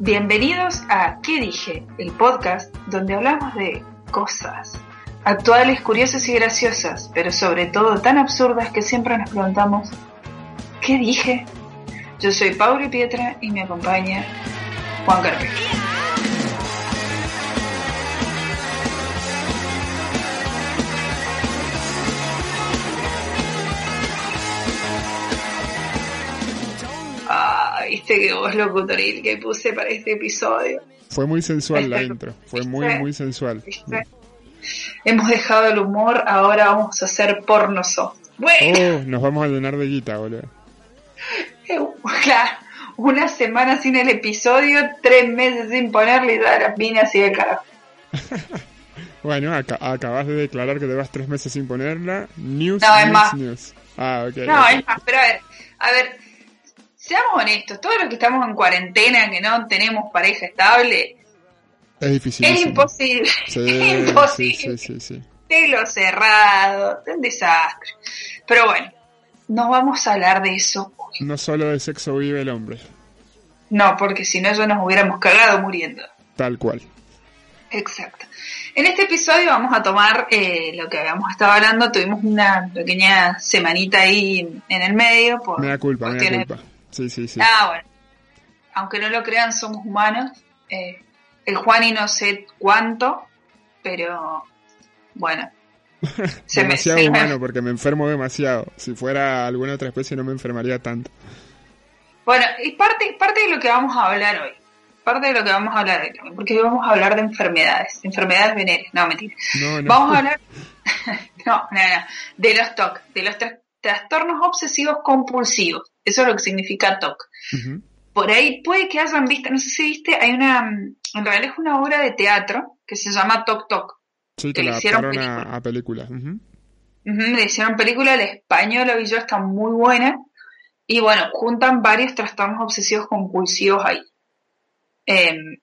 Bienvenidos a ¿Qué dije? El podcast donde hablamos de cosas actuales, curiosas y graciosas, pero sobre todo tan absurdas que siempre nos preguntamos ¿Qué dije? Yo soy Pauli Pietra y me acompaña Juan Carpio. Voz locutoril que puse para este episodio. Fue muy sensual la intro, fue muy, muy sensual. Hemos dejado el humor, ahora vamos a hacer porno soft. Bueno. Oh, nos vamos a llenar de guita, boludo. Eh, claro, una semana sin el episodio, tres meses sin ponerle y todas las minas y de carajo. bueno, acabas de declarar que te vas tres meses sin ponerla. News, no, news, es más. news. Ah, ok. No, es más, pero a ver, a ver, seamos honestos, todos los que estamos en cuarentena, que no tenemos pareja estable, es difícil. Es imposible. Sí, es imposible. Sí, sí, sí, Telo cerrado, un desastre. Pero bueno, no vamos a hablar de eso hoy. No solo de sexo vive el hombre. No, porque si no, ya nos hubiéramos cagado muriendo. Tal cual. Exacto. En este episodio vamos a tomar eh, lo que habíamos estado hablando. Tuvimos una pequeña semanita ahí en el medio. Por me da culpa, me da culpa. Sí, sí, sí. Ah, bueno. Aunque no lo crean, somos humanos. Eh, el Juan y no sé cuánto, pero bueno. Se demasiado me, humano porque me enfermo demasiado. Si fuera alguna otra especie no me enfermaría tanto. Bueno, y parte, parte de lo que vamos a hablar hoy. Parte de lo que vamos a hablar hoy porque hoy vamos a hablar de enfermedades, enfermedades venéreas. No, mentira. No, no. Vamos a hablar no, no, no, de los TOC, de los trastornos obsesivos compulsivos. Eso es lo que significa TOC por ahí puede que hayan visto, no sé si viste, hay una, en realidad es una obra de teatro que se llama Toc Toc. Sí, que, le hicieron película. a, película. le hicieron película, el español la yo, está muy buena. Y bueno, juntan varios trastornos obsesivos compulsivos ahí. Em,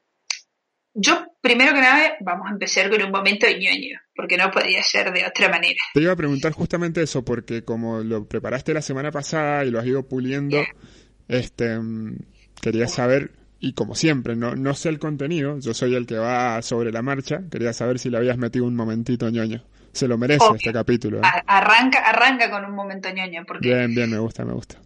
yo, primero que nada, vamos a empezar con un momento de ñoño, porque no podría ser de otra manera. Te iba a preguntar justamente eso, porque como lo preparaste la semana pasada y lo has ido puliendo, este Quería saber, y como siempre, no, no sé el contenido, yo soy el que va sobre la marcha, quería saber si le habías metido un momentito ñoño. Se lo merece este capítulo. ¿eh? Arranca, arranca con un momento ñoño. Porque bien, bien, me gusta, me gusta.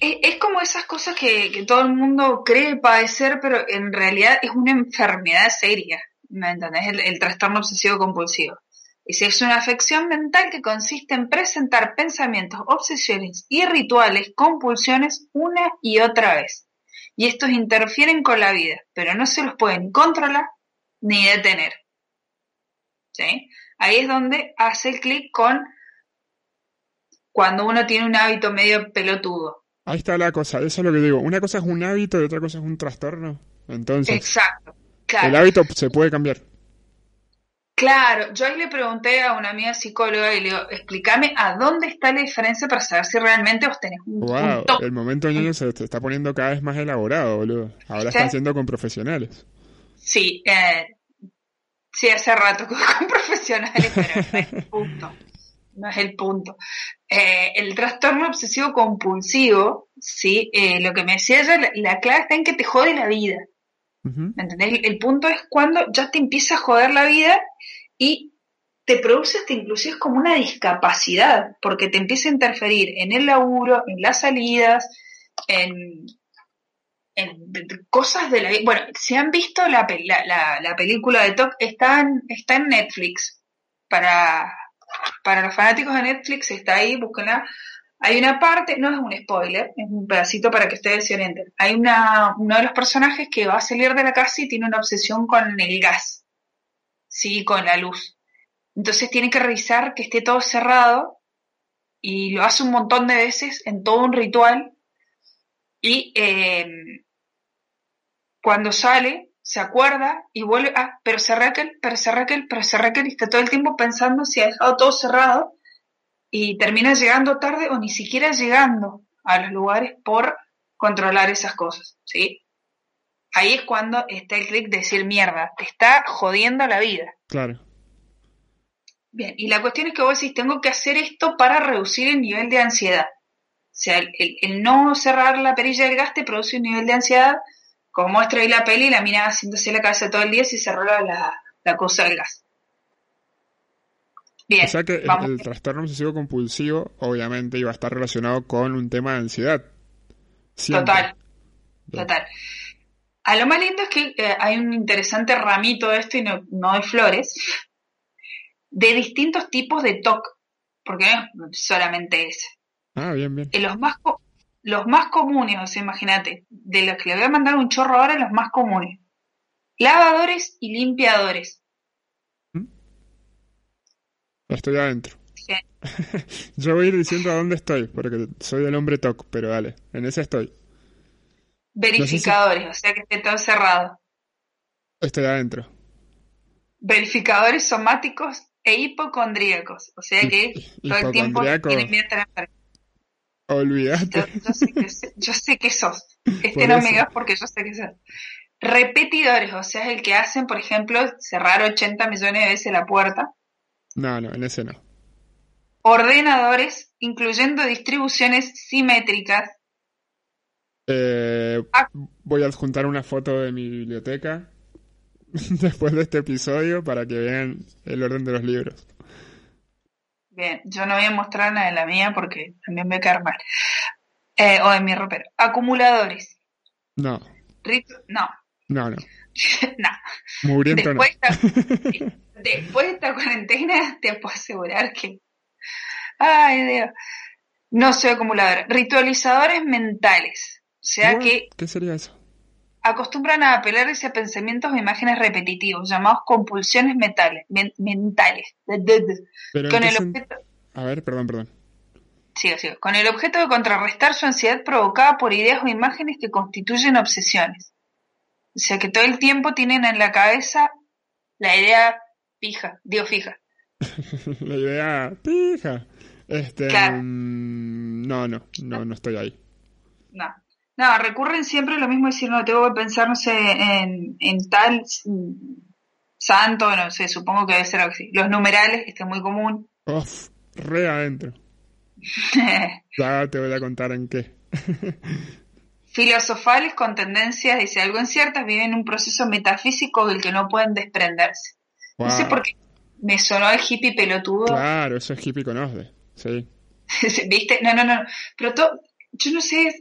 Es, como esas cosas que, que, todo el mundo cree padecer, pero en realidad es una enfermedad seria. ¿Me entendés? El, el trastorno obsesivo compulsivo. Y es una afección mental que consiste en presentar pensamientos, obsesiones y rituales, compulsiones una y otra vez y estos interfieren con la vida, pero no se los pueden controlar ni detener. ¿Sí? Ahí es donde hace el clic con cuando uno tiene un hábito medio pelotudo. Ahí está la cosa, eso es lo que digo. Una cosa es un hábito y otra cosa es un trastorno. Entonces, Exacto. el hábito se puede cambiar. Claro, yo ahí le pregunté a una amiga psicóloga y le digo, explícame a dónde está la diferencia para saber si realmente vos tenés un Wow, el momento ñoño se te está poniendo cada vez más elaborado, boludo. Ahora están siendo con profesionales. Sí, eh, sí, hace rato con, profesionales, pero no es el punto. No es el punto. Eh, el trastorno obsesivo compulsivo, sí, eh, lo que me decía ella, la clave está en que te jode la vida. ¿Me entendés? El, punto es cuando ya te empieza a joder la vida y te produce hasta inclusive como una discapacidad, porque te empieza a interferir en el laburo, en las salidas, en, en cosas de la. Bueno, si han visto la, la, la, película de Top, está en, está en Netflix. Para, para los fanáticos de Netflix está ahí, búsquenla. Hay una parte, no es un spoiler, es un pedacito para que ustedes se orienten. Hay una, uno de los personajes que va a salir de la casa y tiene una obsesión con el gas, sí, con la luz. Entonces tiene que revisar que esté todo cerrado y lo hace un montón de veces en todo un ritual y em, cuando sale se acuerda y vuelve, ah, pero se aquel, pero se aquel, pero se aquel y está todo el tiempo pensando si ha dejado todo cerrado y termina llegando tarde o ni siquiera llegando a los lugares por controlar esas cosas, ¿sí? Ahí es cuando está el clic de decir mierda, te está jodiendo la vida. Claro. Bien, y la cuestión es que vos decís, tengo que hacer esto para reducir el nivel de ansiedad. O sea, el, no cerrar la perilla del gas te produce un nivel de ansiedad como muestra ahí la peli, la mina haciéndose la cabeza todo el día si cerró la, la cosa del gas. Bien, o sea que el, el trastorno obsesivo compulsivo obviamente iba a estar relacionado con un tema de ansiedad. Siempre. Total, Bien. total. A lo más lindo es que eh, hay un interesante ramito de esto y no, no de flores, de distintos tipos de TOC, porque no es solamente ese. Ah, bien, bien. Eh, los, más los más comunes, o sea, imagínate, de los que le voy a mandar un chorro ahora, los más comunes. Lavadores y limpiadores. Estoy adentro. Yo voy a ir diciendo a dónde estoy, porque soy el hombre TOC, pero dale, en ese estoy. Verificadores, o sea que esté todo cerrado. Estoy adentro. Verificadores somáticos e hipocondríacos, o sea que todo el tiempo tienen miedo a. Olvídate. Yo, yo sé que, yo sé que sos. Este Por no eso. me digas porque yo sé que sos. Repetidores, o sea, es el que hacen, por ejemplo, cerrar 80 millones de veces la puerta. No, no, en ese no. Ordenadores, incluyendo distribuciones simétricas. Eh, Ah. voy a adjuntar una foto de mi biblioteca después de este episodio para que vean el orden de los libros. Bien, yo no voy a mostrar nada de la mía porque también me voy a quedar mal. Eh, o de mi ropero. Acumuladores. No, Rit- no, no, no. no. Mugriento no. Después, de esta, después de esta cuarentena, te puedo asegurar que. Ay, Dios. No soy acumuladora. Ritualizadores mentales. Sea What? que ¿Qué sería eso? acostumbran a apelarse a pensamientos o imágenes repetitivos, llamados compulsiones mentales. men- mentales. Pero Con ¿en el sen- objeto. A ver, perdón, perdón. Sigo, sigo. Con el objeto de contrarrestar su ansiedad provocada por ideas o imágenes que constituyen obsesiones. O sea que todo el tiempo tienen en la cabeza la idea fija, digo fija. La idea pija. Este, Claro. mm, no, no, no, no estoy ahí. No. No, recurren siempre a lo mismo decir, no, tengo que pensar, no sé, en, en tal santo, no sé, supongo que debe ser algo así. Los numerales, este es muy común. Uf, re adentro. Ya te voy a contar en qué. Filosofales con tendencias, dice, algo inciertas, viven un proceso metafísico del que no pueden desprenderse. No sé por qué me sonó el hippie pelotudo. Claro, eso es hippie con OSDE. Sí. ¿Viste? No, no, no. Pero todo, yo no sé,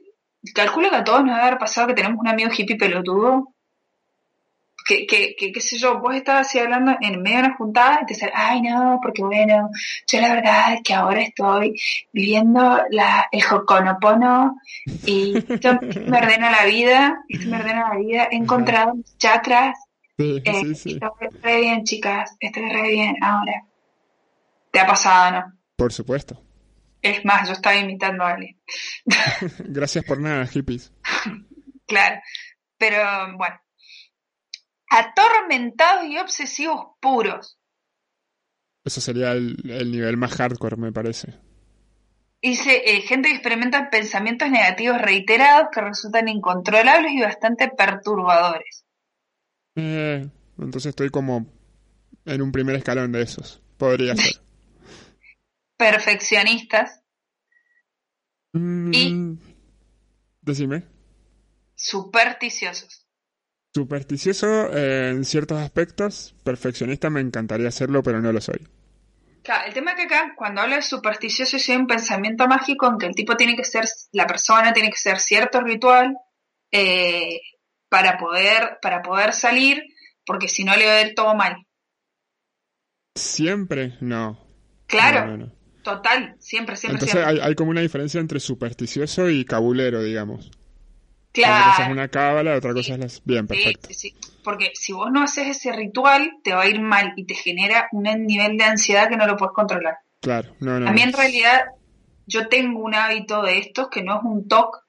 calculo que a todos nos debe haber pasado que tenemos un amigo hippie pelotudo. Que, que, que, qué sé yo, vos estabas así hablando en medio de una juntada y te sale, ay no, porque bueno, yo la verdad es que ahora estoy viviendo la, el Ho'oponopono y esto me ordena la vida, esto me ordena la vida, he encontrado mis chakras, Sí, eh, sí, sí. estoy re bien chicas, estoy re bien ahora. ¿Te ha pasado no? Por supuesto. Es más, yo estaba imitando a alguien. Gracias por nada, hippies. Claro, pero bueno. Atormentados y obsesivos puros. Eso sería el, el nivel más hardcore, me parece. Dice, eh, gente que experimenta pensamientos negativos reiterados que resultan incontrolables y bastante perturbadores. Eh, entonces estoy como en un primer escalón de esos. Podría ser. Perfeccionistas, Mm, Y- Decime. supersticiosos. Supersticioso eh, en ciertos aspectos. Perfeccionista me encantaría serlo, pero no lo soy. Claro, el tema es que acá, cuando habla de supersticioso, es un pensamiento mágico en que el tipo tiene que ser, la persona tiene que ser cierto ritual eh, para poder, para poder salir, porque si no le va a ir todo mal. Siempre, no. Claro, No, no, no. Total, siempre, siempre, Entonces siempre. hay, hay como una diferencia entre supersticioso y cabulero, digamos. Una claro. cosa es una cábala, otra cosa es las... Bien, perfecto. sí, sí. Porque si vos no haces ese ritual, te va a ir mal y te genera un nivel de ansiedad que no lo puedes controlar. Claro, no, no. A mí en realidad, yo tengo un hábito de estos que no es un TOC,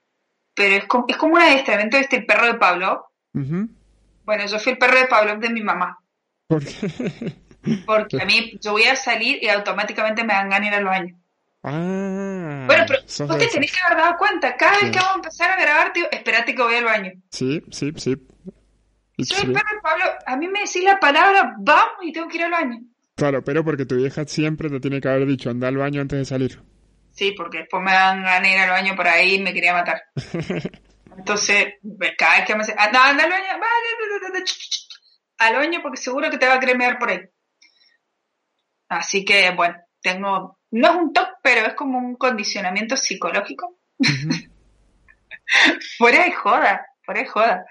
pero es como, es como un adiestramiento de este perro de Pablo. Bueno, yo fui el perro de Pablo de mi mamá. ¿Por qué? Porque a mí, yo voy a salir y automáticamente me dan ganas ir al baño. Ah, bueno, pero vos te tenés que haber dado cuenta. Cada vez que vamos a empezar a grabar, tío, espérate que voy al baño. Sí, sí, sí. It's perro de Pablo. A mí me decís la palabra, vamos y tengo que ir al baño. Claro, pero porque tu vieja siempre te tiene que haber dicho anda al baño antes de salir. Sí, porque después me dan ganas de ir al baño por ahí y me quería matar. Entonces, cada vez que me dice, anda, anda al baño, vale, al baño porque seguro que te va a cremear por ahí. Así que, bueno, tengo, no es un top, pero es como un condicionamiento psicológico. fuera de joda, fuera de joda.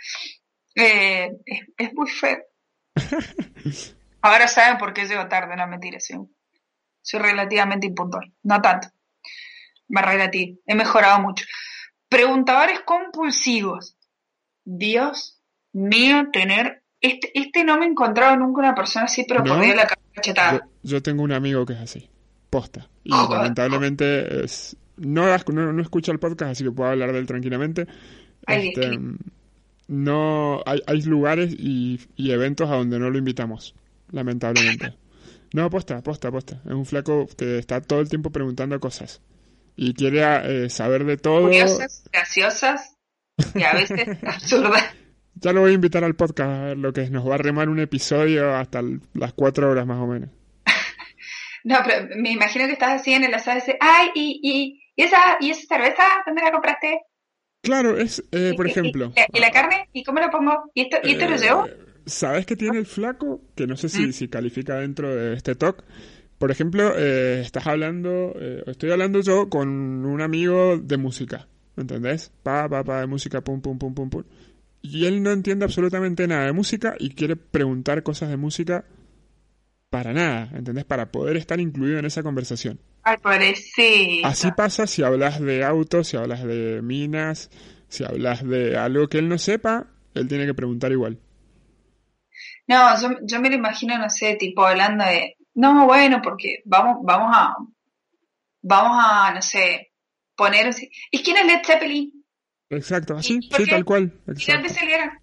Eh, es, es, muy feo. Ahora saben por qué llego tarde, no mentira, sí. soy relativamente impuntual, no tanto. Me relativo, he mejorado mucho. Preguntadores compulsivos. Dios mío, tener este, este no me he encontrado nunca una persona así, pero por la cachetada. Yo, yo, tengo un amigo que es así, posta. Y lamentablemente es, no, no, escucha el podcast, así que puedo hablar de él tranquilamente. Este, no hay, hay lugares y, y, eventos a donde no lo invitamos, lamentablemente. No, aposta, aposta, aposta. Es un flaco que está todo el tiempo preguntando cosas y quiere eh, saber de todo. Curiosas, graciosas y a veces absurdas. Ya lo voy a invitar al podcast a ver lo que es. Nos va a remar un episodio hasta las cuatro horas más o menos. No, pero me imagino que estás así en el asado y dices, ay, y, y, ¿y, esa, ¿y esa cerveza dónde la compraste? Claro, es, eh, por ejemplo. ¿Y, la carne? ¿Y cómo la pongo? ¿Y esto, y esto lo eh, llevo? ¿Sabes qué tiene el flaco? Que no sé si, mm. si califica dentro de este talk. Por ejemplo, eh, estás hablando, estoy hablando yo con un amigo de música, ¿entendés? Pa, pa, pa, de música, pum, pum, pum, pum, pum. Y él no entiende absolutamente nada de música y quiere preguntar cosas de música para nada, ¿entendés? Para poder estar incluido en esa conversación. Ay, parece. Así pasa si hablas de autos, si hablas de minas, si hablas de algo que él no sepa, él tiene que preguntar igual. No, yo, yo me lo imagino, no sé, tipo hablando de, no, bueno, porque vamos, vamos a, vamos a, no sé, poner, ¿y quién es Led Zeppelin? Exacto, así, sí, tal cual. Exacto.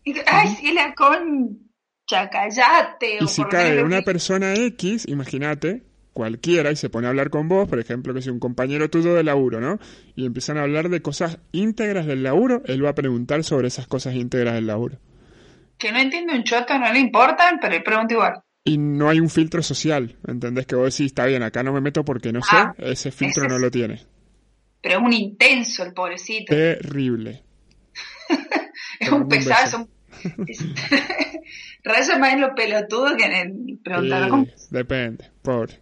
Y ay, sí, la concha, callate. Y si cae una persona X, imagínate, cualquiera, y se pone a hablar con vos, por ejemplo, que sea un compañero tuyo de laburo, ¿no? Y empiezan a hablar de cosas íntegras del laburo, él va a preguntar sobre esas cosas íntegras del laburo. Que no entiende un choto, no le importan, pero él pregunta igual. Y no hay un filtro social, ¿entendés? Que vos decís, está bien, acá no me meto porque no sé, ah, ese filtro no lo tiene pero es un intenso el pobrecito. Terrible. es un pesado. Reza más en lo pelotudo que en el preguntar Depende, pobre.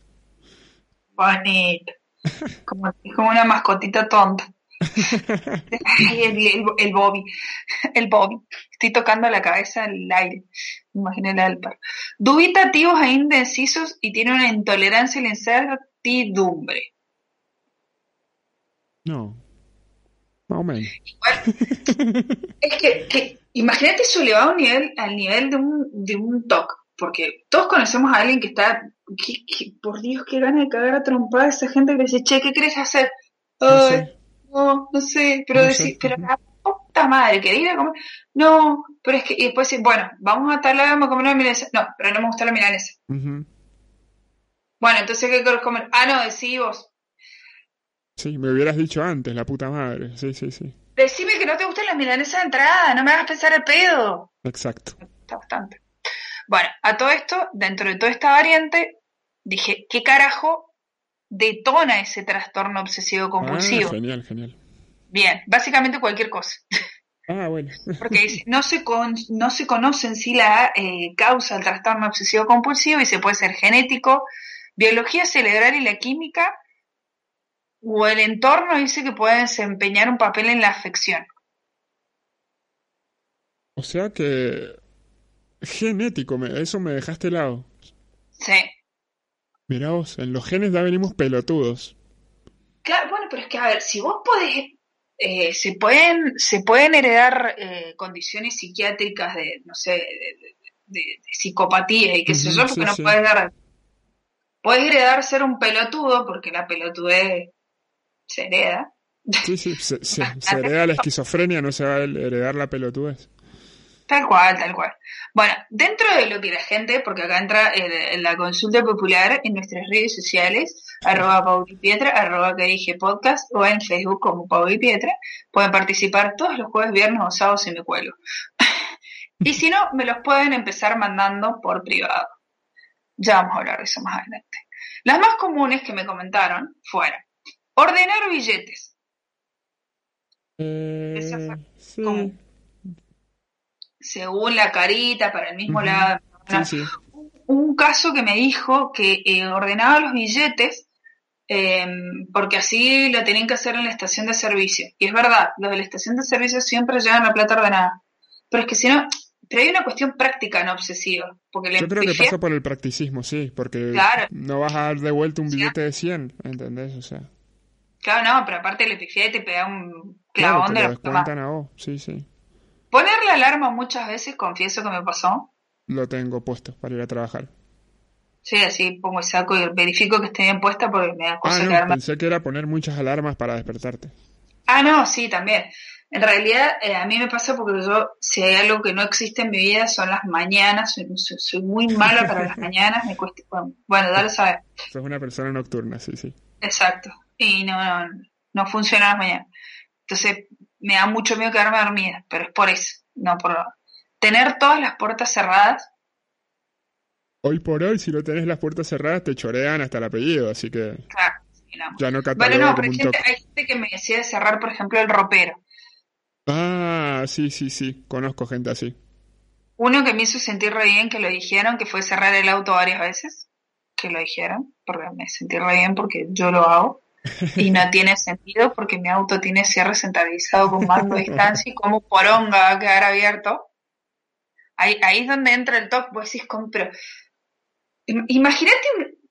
Bonito. Como, como una mascotita tonta. el, el, Bobby. El Bobby. Estoy tocando la cabeza al aire. Imagínate al par. Dubitativos e indecisos y tiene una intolerancia a la incertidumbre. No. Más o menos. es que, que imagínate eso elevado a un nivel, al nivel de un, de un TOC. Porque todos conocemos a alguien que está, que, por Dios, que gana de cagar a trompada a esa gente que le dice, che, ¿qué quieres hacer? no, sé. no, no sé, pero decir, pero la puta madre, ¿querés ir a comer? No, pero es que, y después decir, bueno, vamos a tal lado, vamos a comer una milanesa. No, pero no me gusta la milanesa. Bueno, entonces, ¿qué quieres comer? Ah, no, decí vos. Sí, me hubieras dicho antes, la puta madre. Sí, sí, sí. Decime que no te gustan las milanesas de entrada, no me hagas pensar el pedo. Exacto. Está bastante. Bueno, a todo esto, dentro de toda esta variante, dije, ¿qué carajo detona ese trastorno obsesivo compulsivo? Ah, genial, genial. Bien, básicamente cualquier cosa. Ah, bueno. Porque no se, no se conoce en sí la eh, causa del trastorno obsesivo compulsivo y se puede ser genético, biología cerebral y la química, o el entorno dice que puede desempeñar un papel en la afección. O sea que genético, eso me dejaste lado. Sí. Mirá vos, en los genes ya venimos pelotudos. Claro, bueno, pero es que a ver, si vos podés, eh, se pueden, se pueden heredar eh, condiciones psiquiátricas de, no sé, de, psicopatía y qué sé yo, porque no puedes dar, puedes heredar ser un pelotudo, porque la pelotudez se hereda. Sí, sí, se, hereda la esquizofrenia, no se va a heredar la pelotudez. Tal cual, tal cual. Bueno, dentro de lo que la gente, porque acá entra en la consulta popular en nuestras redes sociales, arroba Pau y Pietra, arroba que dije podcast, o en Facebook como Pau y Pietra, pueden participar todos los jueves, viernes o sábados si me cuelo. y si no, me los pueden empezar mandando por privado. Ya vamos a hablar de eso más adelante. Las más comunes que me comentaron fueron Ordenar billetes. Eh, esa fue según la carita, para el mismo lado. Un caso que me dijo que eh, ordenaba los billetes eh, porque así lo tenían que hacer en la estación de servicio. Y es verdad, los de la estación de servicio siempre llevan la plata ordenada. Pero es que si no, pero hay una cuestión práctica, no obsesiva. Porque Yo creo que pasa por el practicismo, sí, porque no vas a dar de vuelta un billete de 100, ¿entendés? O sea. Claro, no, pero aparte le pifié y te pega un clavón de a vos, sí, sí. Poner la alarma muchas veces, confieso que me pasó. Lo tengo puesto para ir a trabajar. Sí, así pongo el saco y verifico que esté bien puesta porque me da cosa ah, no, pensé que era poner muchas alarmas para despertarte. Ah, no, sí, también. En realidad, eh, a mí me pasa porque yo, si hay algo que no existe en mi vida, son las mañanas. Soy, muy mala para las mañanas. Me cuesta, bueno, dale saber. Sos una persona nocturna, sí, sí. Exacto. Y no, no, no funciona las mañanas. Entonces, me da mucho miedo quedarme dormida, pero es por eso, no por tener todas las puertas cerradas. Hoy por hoy, si no tenés las puertas cerradas, te chorean hasta el apellido, así que claro, no. ya no Bueno, no, pero hay gente, hay gente que me decía de cerrar, por ejemplo, el ropero. Ah, sí, sí, sí, conozco gente así. Uno que me hizo sentir re bien que lo dijeron, que fue cerrar el auto varias veces, que lo dijeron, porque me sentí re bien porque yo lo hago. Y no tiene sentido porque mi auto tiene cierre centralizado con mando a distancia y como poronga va a quedar abierto. Ahí, ahí es donde entra el top, vos decís, pero imagínate,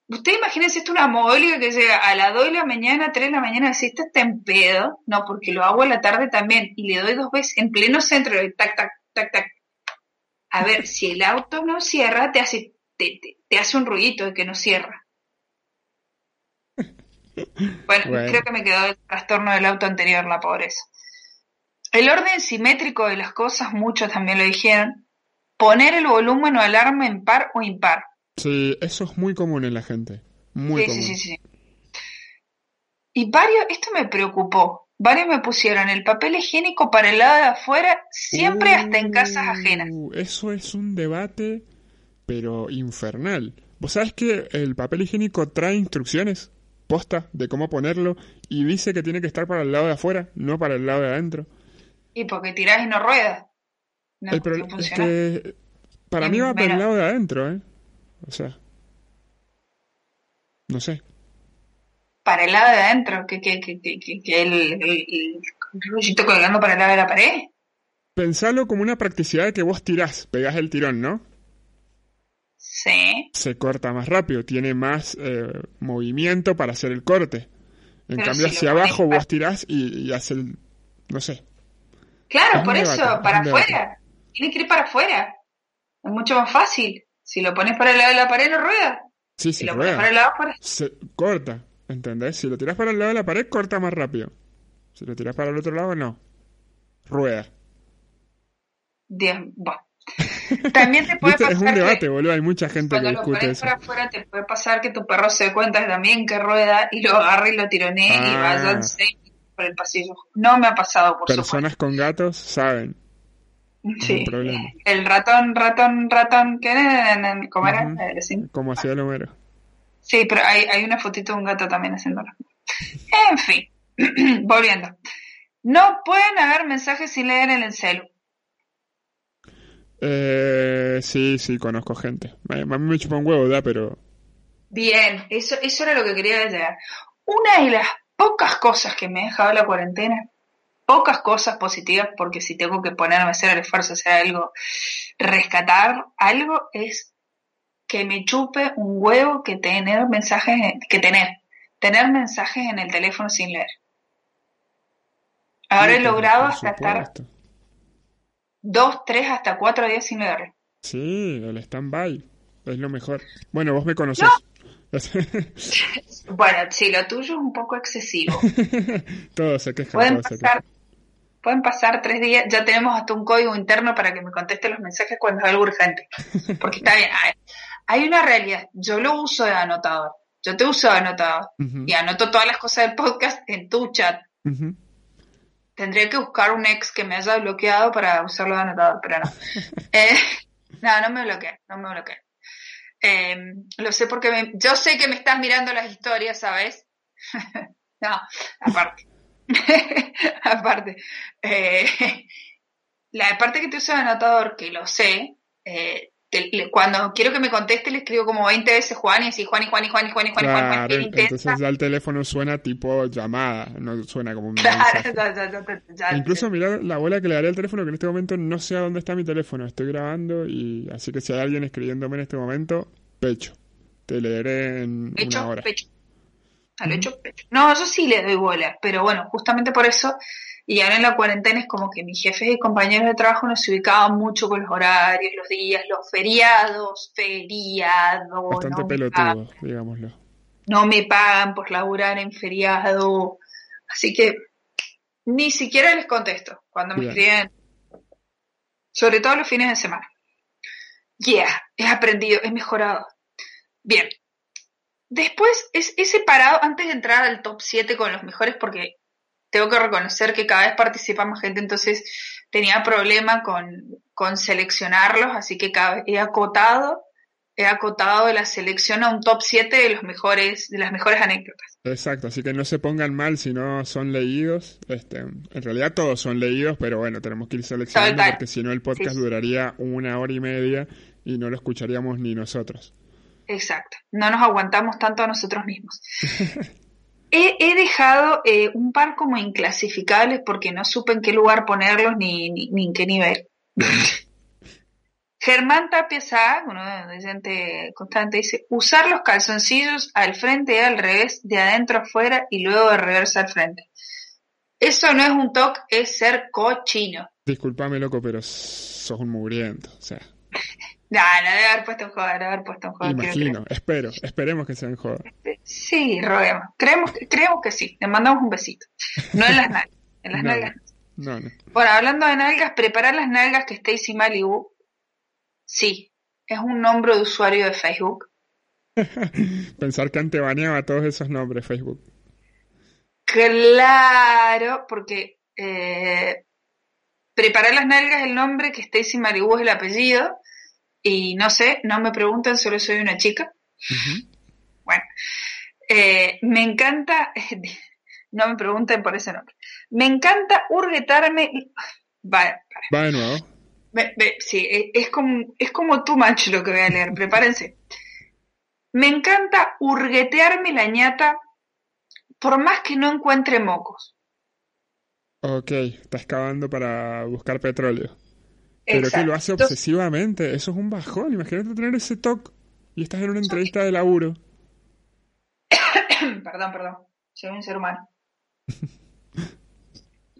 usted imagínese esto una mogólica que llega a las 2 de la mañana, 3 de la mañana, si está en pedo, no, porque lo hago a la tarde también, y le doy dos veces en pleno centro, tac, tac, tac, tac. A ver, si el auto no cierra, te hace, te, te hace un ruidito de que no cierra. Bueno, creo que me quedó el trastorno del auto anterior, la pobreza. El orden simétrico de las cosas, muchos también lo dijeron. Poner el volumen o alarma en par o impar. Sí, eso es muy común en la gente. Muy común. Sí, sí, sí. Y varios, esto me preocupó. Varios me pusieron el papel higiénico para el lado de afuera, siempre hasta en casas ajenas. Uh, eso es un debate, pero infernal. ¿Vos sabés que el papel higiénico trae instrucciones? Posta de cómo ponerlo y dice que tiene que estar para el lado de afuera, no para el lado de adentro. ¿Y porque tirás y no ruedas? el problema es que para mí va para el lado de adentro, ¿eh? O sea, no sé. Para el lado de adentro, que, que, que, que, el, el, el colgando para el lado de la pared. Pensalo como una practicidad de que vos tirás, pegás el tirón, ¿no? Se corta más rápido, tiene más eh, movimiento para hacer el corte. En cambio, hacia abajo vos tirás y, y haces el. No sé. Claro, por eso, para afuera. Tiene que ir para afuera. Es mucho más fácil. Si lo pones para el lado de la pared, no rueda. Sí, sí, si lo pones para el lado afuera. Se corta, ¿entendés? Si lo tiras para el lado de la pared, corta más rápido. Si lo tiras para el otro lado, no. Rueda. Bien, bueno. También te puede pasar. Es un debate, boludo. Hay mucha gente que discute eso. Para afuera te puede pasar que tu perro se dé cuenta también que rueda y lo agarre y lo tironee y ah. vaya por el pasillo. No me ha pasado, por Personas con gatos saben. Sí. El ratón, ratón, ratón. ¿Qué ¿Cómo era? Como hacía el Homero. Sí, pero hay, hay una fotito de un gato también haciéndolo. En fin, volviendo. No pueden haber mensajes sin leer en el celu. Eh, sí, sí, conozco gente. A mí me chupa un huevo, ¿da? Pero... Bien, eso, eso era lo que quería decir. Una de las pocas cosas que me ha dejado la cuarentena, pocas cosas positivas, porque si tengo que ponerme a hacer el esfuerzo, hacer algo, rescatar algo, es que me chupe un huevo que tener mensajes, que tener, tener mensajes en el teléfono sin leer. Ahora he logrado hasta estar dos, tres, hasta cuatro días sin leer. Sí, el stand-by es lo mejor. Bueno, vos me conocés. bueno, sí, lo tuyo es un poco excesivo. todo se queja. Pueden, pasar, pueden pasar tres días, ya tenemos hasta un código interno para que me conteste los mensajes cuando es algo urgente. Porque está bien, hay, una realidad. Yo lo uso de anotador. Yo te uso de anotador. Y anoto todas las cosas del podcast en tu chat. Tendría que buscar un ex que me haya bloqueado para usarlo de anotador, pero no. Eh, no, no me bloqueé, no me bloqueé. Eh, lo sé porque yo sé que me estás mirando las historias, ¿sabes? no, aparte. aparte, eh, la parte que te uso de anotador, que lo sé, eh, cuando quiero que me conteste le escribo como 20 veces Juan y así Juan y Juan y Juan y Juan y Juan y Juan. Claro, entonces ya el teléfono suena tipo llamada, no suena como un Incluso mira la bola que le daré al teléfono que en este momento no sé a dónde está mi teléfono, estoy grabando y así que si hay alguien escribiéndome en este momento, pecho. Te leeré en una hora. Pecho. Al hecho, pecho. No, yo sí le doy bola, pero bueno, justamente por eso y ahora en la cuarentena es como que mis jefes y compañeros de trabajo nos ubicaban mucho con los horarios, los días, los feriados, feriados. Bastante pelotudo, digámoslo. No me pagan por laburar en feriado. Así que ni siquiera les contesto cuando me escriben. Sobre todo los fines de semana. Yeah, he aprendido, he mejorado. Bien. Después he separado, antes de entrar al top 7 con los mejores, porque tengo que reconocer que cada vez participa más gente, entonces tenía problema con, seleccionarlos, así que cada vez he acotado, he acotado la selección a un top 7 de los mejores, de las mejores anécdotas. Exacto, así que no se pongan mal si no son leídos. Este, en realidad todos son leídos, pero bueno, tenemos que ir seleccionando porque si no el podcast duraría una hora y media y no lo escucharíamos ni nosotros. Exacto, no nos aguantamos tanto a nosotros mismos. He, dejado eh, un par como inclasificables porque no supe en qué lugar ponerlos ni, ni, en qué nivel. Germán Tapia uno de constante, dice, usar los calzoncillos al frente y al revés, de adentro afuera y luego de reversa al frente. Eso no es un toque, es ser cochino. Disculpame, loco, pero sos un mugriento, o sea. No, no debe haber puesto en joda, debe haber puesto en joda. Imagino, espero, esperemos que sea en joda. Sí, roguemos. Creemos, creemos que sí. Le mandamos un besito. No en las nalgas. En las nalgas. No, no. Bueno, hablando de nalgas, preparar las nalgas que Stacy Malibu. Sí, es un nombre de usuario de Facebook. Pensar que antebaneaba todos esos nombres Facebook. Claro, porque eh, preparar las nalgas es el nombre, que Stacy Malibu es el apellido y no sé, no me preguntan, solo soy una chica. Bueno, eh, me encanta, no me pregunten por ese nombre, me encanta hurguetarme. Va, Va de nuevo. sí, e, es como, es como too much lo que voy a leer, prepárense. Me encanta hurguetearme la ñata por más que no encuentre mocos. Ok, está excavando para buscar petróleo. Pero que lo hace obsesivamente, eso es un bajón. Imagínate tener ese toque y estás en una entrevista de laburo. perdón, perdón, soy un ser humano.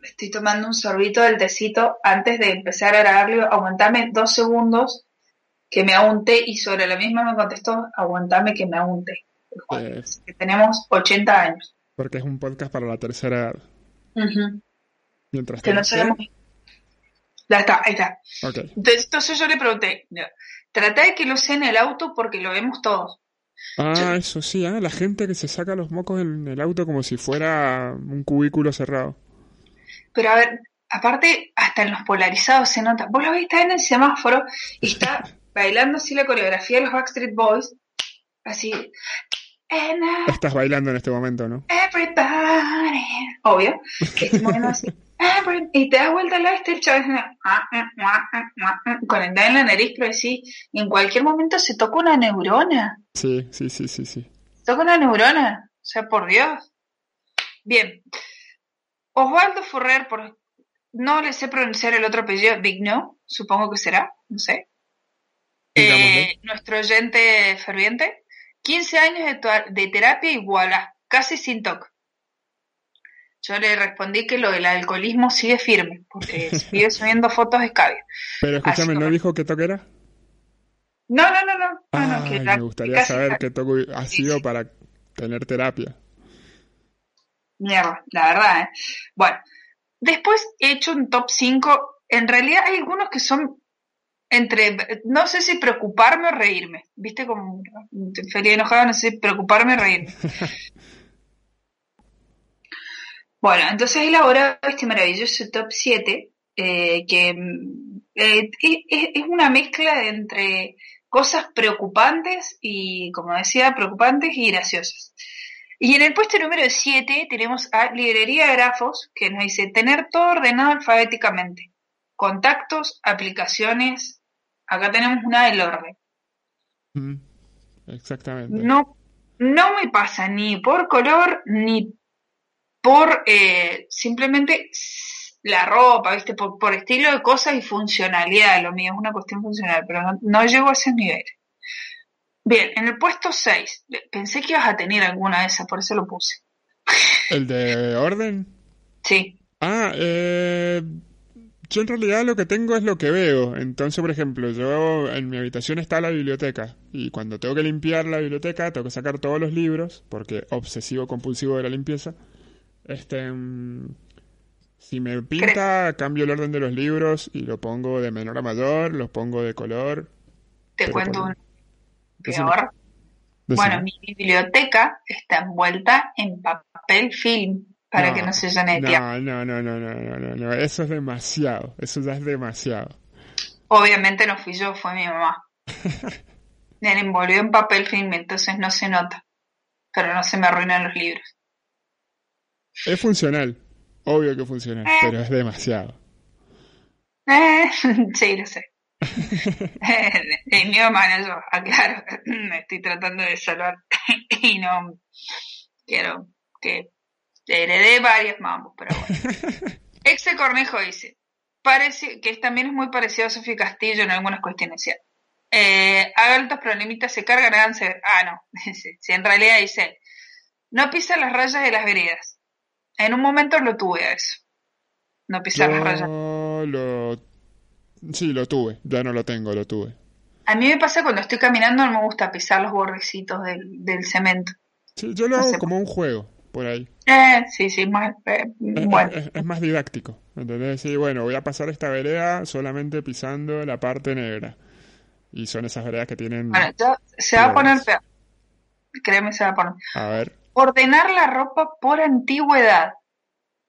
Estoy tomando un sorbito del tecito antes de empezar a grabarlo. Aguantame dos segundos que me haga un té y sobre la misma me contestó, aguantame que me haga un té. Eh. que tenemos 80 años. Porque es un podcast para la tercera edad. Mientras que no sabemos ya está, ahí está. Entonces, yo le pregunté, trata de que lo sé en el auto porque lo vemos todos. Ah, eso sí, ¿eh? la gente que se saca los mocos en el auto como si fuera un cubículo cerrado. Pero a ver, aparte, hasta en los polarizados se nota. Vos lo viste en el semáforo y está bailando así la coreografía de los Backstreet Boys, así. Estás bailando en este momento, ¿no? Everybody. Obvio. Que estoy moviendo así. y te das vuelta al lado este el chaval con el dedo en la nariz, pero sí, en cualquier momento se toca una neurona. Sí, sí, sí, sí, sí. Toca una neurona, o sea, por Dios. Bien. Osvaldo Ferrer, por... no le sé pronunciar el otro apellido, Vigno, supongo que será, no sé. Eh, nuestro oyente ferviente. 15 años de, de terapia y voilà, casi sin toque. Yo le respondí que lo del alcoholismo sigue firme, porque sigue subiendo fotos de escabio. Pero escúchame, ¿no dijo qué toque era? No, no, no, no. me gustaría saber qué toque ha sido para tener terapia. Mierda, la verdad, ¿eh? Bueno, después he hecho un top 5. En realidad hay algunos que son entre, no sé si preocuparme o reírme. ¿Viste? Como feliz enojado, no sé si preocuparme o reírme. Bueno, entonces he elaborado este maravilloso top 7, eh, que eh, es, una mezcla entre cosas preocupantes y, como decía, preocupantes y graciosas. Y en el puesto número 7 tenemos a Librería Grafos, que nos dice tener todo ordenado alfabéticamente. Contactos, aplicaciones. Acá tenemos una del orden. Mm, exactamente. No, no me pasa ni por color ni por eh, simplemente la ropa, ¿viste? Por, por, estilo de cosas y funcionalidad. Lo mío es una cuestión funcional, pero no, no llego a ese nivel. Bien, en el puesto 6, pensé que ibas a tener alguna de esas, por eso lo puse. ¿El de orden? Sí. Ah, eh, yo en realidad lo que tengo es lo que veo. Entonces, por ejemplo, yo en mi habitación está la biblioteca y cuando tengo que limpiar la biblioteca tengo que sacar todos los libros porque obsesivo compulsivo de la limpieza. Este, mm, si me pinta, cambio el orden de los libros y lo pongo de menor a mayor, los pongo de color. Te cuento un peor. Bueno, mi biblioteca está envuelta en papel film para que no se llene de no, tiempo. no, no, no, no, no, no, no, eso es demasiado, eso ya es demasiado. Obviamente no fui yo, fue mi mamá. Me envolvió en papel film, entonces no se nota. Pero no se me arruinan los libros. Es funcional, obvio que funciona, Eh. pero es demasiado. Eh, sí, lo sé. Eh, mi yo, aclaro. Me estoy tratando de salvar y no quiero que heredé varias mambos, pero bueno. Exe Cornejo dice, parece que también es muy parecido a Sofía Castillo en algunas cuestiones. ¿cierto? Eh, altos problemitas se cargan, háganse... Ah, no, si en realidad dice, no pisa las rayas de las veredas. En un momento lo tuve eso. No pisar las rayas. Yo lo... Sí, lo tuve, ya no lo tengo, lo tuve. A mí me pasa cuando estoy caminando, no me gusta pisar los bordecitos del, del cemento. Sí, yo lo No hago como un juego, por ahí. Eh, sí, sí, más, eh, Es, bueno. es- es más didáctico, ¿entendés? Sí, bueno, voy a pasar esta vereda solamente pisando la parte negra. Y son esas veredas que tienen... Bueno, ya se va a poner peor. Créeme, se va a poner. A ver, Ordenar la ropa por antigüedad.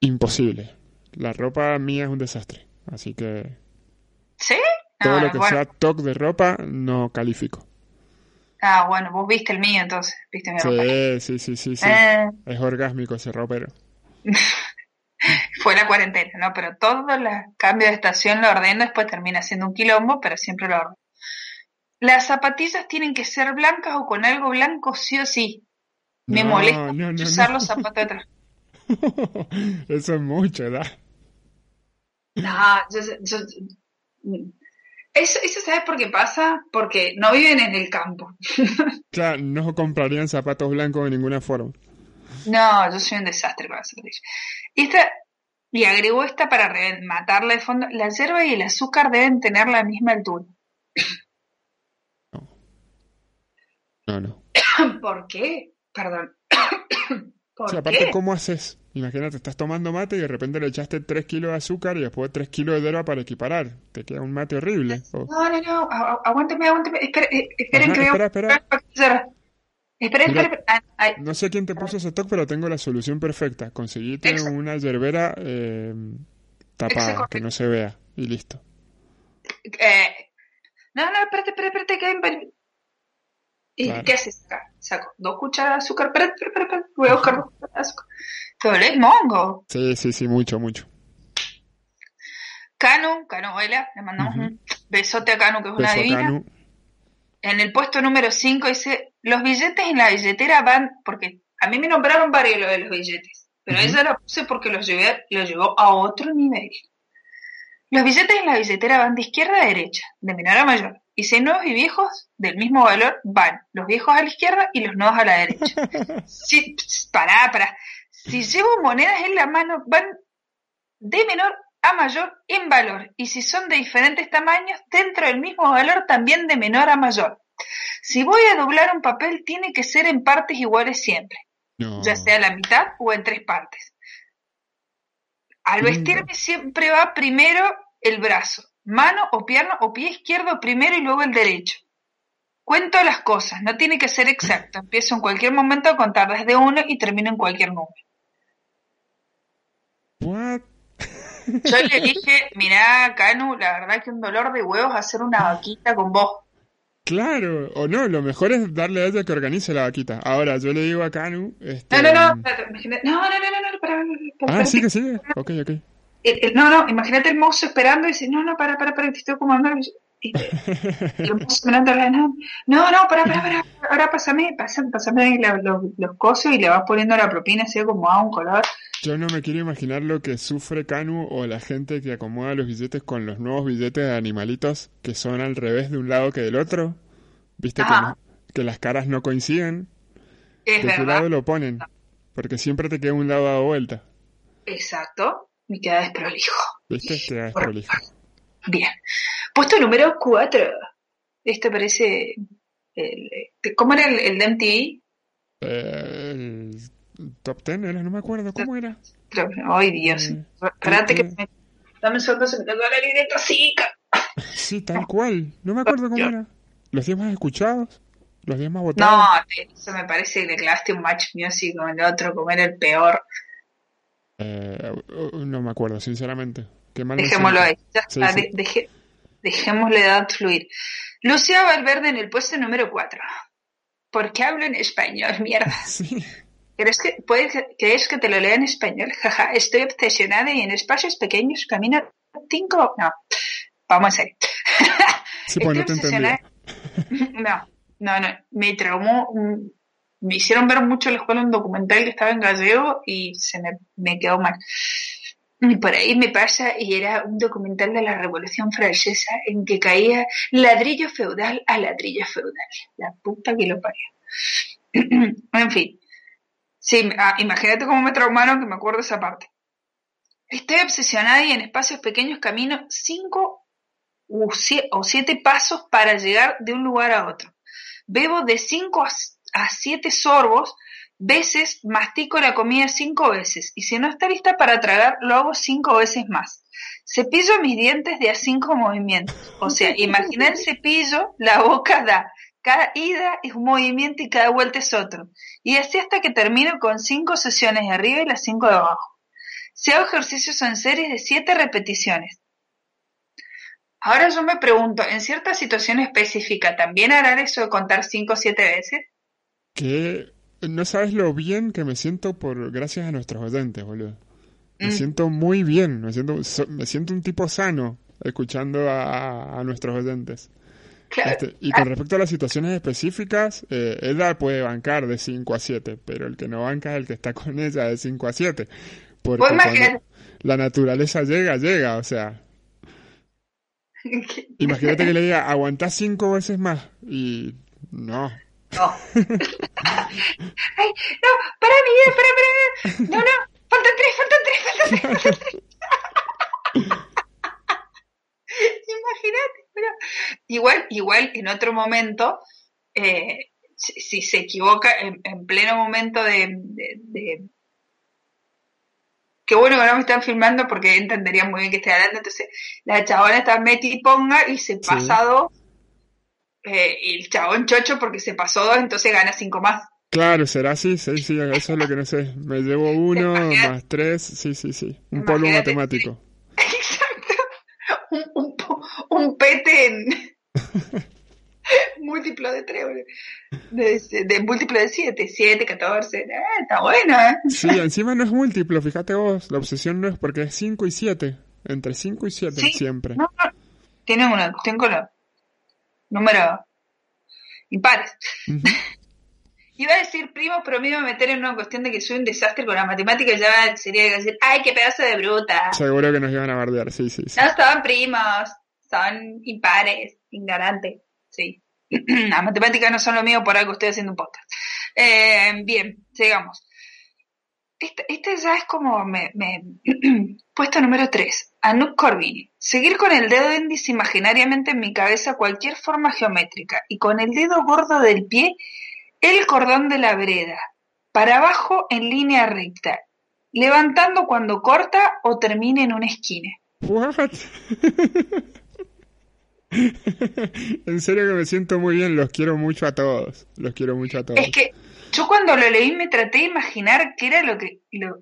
imposible. La ropa mía es un desastre, así que ¿Sí? todo No, lo que bueno. sea toque de ropa no califico. Ah, bueno, vos viste el mío entonces, viste mi ropa. Sí, sí, sí, sí, sí. Eh, Es orgásmico ese ropero. fue la cuarentena, ¿no? Pero todos los cambios de estación lo ordeno, después termina siendo un quilombo, pero siempre lo ordeno. Las zapatillas tienen que ser blancas o con algo blanco sí o sí. Me No, molesta no, no, usar no. los zapatos de atrás. Eso es mucho, ¿verdad? No, yo, yo, eso, eso ¿sabes por qué pasa? Porque no viven en el campo. Claro, no comprarían zapatos blancos de ninguna forma. No, yo soy un desastre con las zapatillas. Y esta, y agregó esta para rematarla de fondo. La hierba y el azúcar deben tener la misma altura. No, no. ¿Por qué? Perdón. ¿Por Sí, aparte, qué? ¿cómo haces? Imagínate, estás tomando mate y de repente le echaste 3 kilos de azúcar y después 3 kilos de hierba para equiparar. Te queda un mate horrible. No, no, no, aguánteme, aguánteme. Espera, eh, esperen Ajá, que espera, espera. Espera, espera. Mira. espera. Ah, ay, No sé quién te puso ese toque, pero tengo la solución perfecta. Conseguiste Exacto. una yerbera eh, tapada, Exacto. que no se vea. Y listo. eh, no, no, espérate, espérate, espérate, que. ¿Y Claro. qué haces acá? Saco dos cucharadas de azúcar. Espérate, espérate, espérate. Voy a buscar dos cucharadas de azúcar. Te dolés mongo. Sí, sí, sí, mucho, mucho. Canu, Canuela, le mandamos un besote a Canu, que es una divina. Canu. En el puesto número 5 dice, los billetes en la billetera van, porque a mí me nombraron varios lo de los billetes, pero Ujú. ella la puse porque los llevé, lo llevó a otro nivel. Los billetes en la billetera van de izquierda a derecha, de menor a mayor, y si hay nuevos y viejos del mismo valor, van los viejos a la izquierda y los nuevos a la derecha. Ps, pará, pará. Si llevo monedas en la mano, van de menor a mayor en valor. Y si son de diferentes tamaños, dentro del mismo valor, también de menor a mayor. Si voy a doblar un papel, tiene que ser en partes iguales siempre, No. ya sea la mitad o en tres partes. Al vestirme siempre va primero el brazo, mano o pierna o pie izquierdo primero y luego el derecho. Cuento las cosas, no tiene que ser exacto. Empiezo en cualquier momento a contar desde uno y termino en cualquier número. What? Yo le dije, mirá, Canu, la verdad que un dolor de huevos hacer una vaquita con vos. Claro, o no, lo mejor es darle a ella que organice la vaquita. Ahora, yo le digo a Canu... Este... No, no, no, no, no, no, no, no, para, para, para, Ah, sí que sigue. Ok, ok. El- el- no, no, imagínate el mozo esperando y dice, no, no, para, para, para, te estoy comandando. Y, y el mozo mirándole, no, no, no, para, para, para, ahora pásame, pásame, pásame la- los, los cosos y le vas poniendo la propina así como a un color. Yo no me quiero imaginar lo que sufre Canu o la gente que acomoda los billetes con los nuevos billetes de animalitos que son al revés de un lado que del otro. ¿Viste que, no- que las caras no coinciden? Es ¿De qué verdad. lado lo ponen? Porque siempre te queda un lado dado vuelta. Exacto. Me queda desprolijo. ¿Viste? Queda desprolijo. Bien. Puesto número 4. Esto parece. El, ¿Cómo era el, el de MTV? Eh, el top ten era, no me acuerdo cómo era. Ay, Dios. Eh, Espérate que. eh. me- Dame me tocó la libreta así. Sí, tal cual. No me acuerdo cómo Yo- era. Los 10 más escuchados, los 10 más No, votados. te- eso me parece que le clavaste un match music con el otro, como era el peor. Eh, no me acuerdo, sinceramente. Qué mal Dejémoslo ahí. Ya Sí, está, sí. edad fluir. Lucía Valverde en el puesto número 4. ¿Por qué hablo en español? Mierda. Sí. ¿Crees que, puedes, ¿Crees que te lo lea en español? Jaja, estoy obsesionada y en espacios pequeños camino cinco... No, vamos a serio. Sí, pues no te. No, no, no. Me traumó. Me hicieron ver mucho la escuela un documental que estaba en gallego y se me, me quedó mal. Y por ahí me pasa y era un documental de la Revolución Francesa en que caía ladrillo feudal a ladrillo feudal. La puta que lo parió. en fin. Sí, ah, imagínate cómo me traumaron que me acuerdo esa parte. Estoy obsesionada y en espacios pequeños camino cinco o siete pasos para llegar de un lugar a otro. Bebo de cinco a a siete sorbos, veces mastico la comida cinco veces y si no está lista para tragar lo hago cinco veces más. Cepillo mis dientes de a cinco movimientos. O sea, imagina el cepillo, la boca da. Cada ida es un movimiento y cada vuelta es otro. Y así hasta que termino con cinco sesiones de arriba y las cinco de abajo. Si hago ejercicios en series de siete repeticiones. Ahora yo me pregunto, ¿en cierta situación específica también harán eso de contar cinco o siete veces? Que no sabes lo bien que me siento por gracias a nuestros oyentes, boludo. Me Mm. siento muy bien, me siento, so- me siento un tipo sano escuchando a, a nuestros oyentes. Claro. Este, y con respecto a las situaciones específicas, eh, ella puede bancar de 5 a 7, pero el que no banca es el que está con ella de 5 a 7. Porque la naturaleza llega, llega, o sea, imagínate que le diga, aguantás 5 veces más, y no. No. Ay, no, para Miguel, para, para. No, no, faltan tres, faltan tres, faltan tres, faltan tres. Imagínate, pero igual, igual en otro momento, eh, si, si se equivoca en, en pleno momento de, de, de- Qué bueno que no me están filmando porque entenderían muy bien que estoy hablando. Entonces, la chabona está meti y ponga y se pasa dos. Eh, y el chabón chocho porque se pasó dos, entonces gana cinco más. Claro, será así, sí, sí, eso es lo que no sé. Me llevo uno más tres, sí, sí, sí. Un polvo Imagínate. matemático. Exacto. Un, un, un pete en múltiplo de tres, de, de múltiplo de siete, siete, catorce, eh, está bueno, ¿eh? Sí, encima no es múltiplo, fíjate vos, la obsesión no es porque es 5 y 7, entre 5 y 7 Sí, siempre. No, no, tiene una cuestión con los números impares. Iba a decir primos, pero me iba a meter en una cuestión de que soy un desastre con la matemática y ya sería decir, ay, qué pedazo de bruta. Seguro que nos iban a bardear, sí, sí, sí. No son primos, son impares, ignorantes, sí. Las matemáticas no son lo mío, por algo estoy haciendo un podcast. Eh, bien, sigamos. Este, este ya es como me, me- puesto número 3. Anouk Corbini. Seguir con el dedo índice imaginariamente en mi cabeza cualquier forma geométrica y con el dedo gordo del pie el cordón de la vereda. Para abajo en línea recta. Levantando cuando corta o termine en una esquina. What? en serio que me siento muy bien, los quiero mucho a todos, los quiero mucho a todos. Es que yo cuando lo leí me traté de imaginar qué era lo que lo,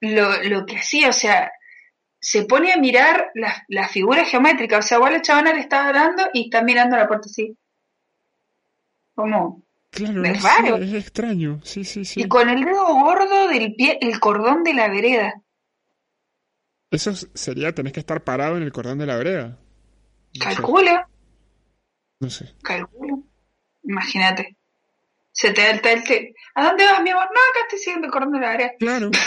lo, lo que hacía, o sea, se pone a mirar la, la figura geométrica, o sea, igual la chabona le está dando y está mirando la puerta así. Como, Claro, Es es, raro. es extraño. Sí, sí, sí. y con el dedo gordo del pie, el cordón de la vereda. Eso sería, tenés que estar parado en el cordón de la vereda. No sé, Calcula, no sé. calcula. Imagínate. Se te da el telte. ¿A dónde vas, mi amor? No, acá estoy siguiendo de la vereda. Claro.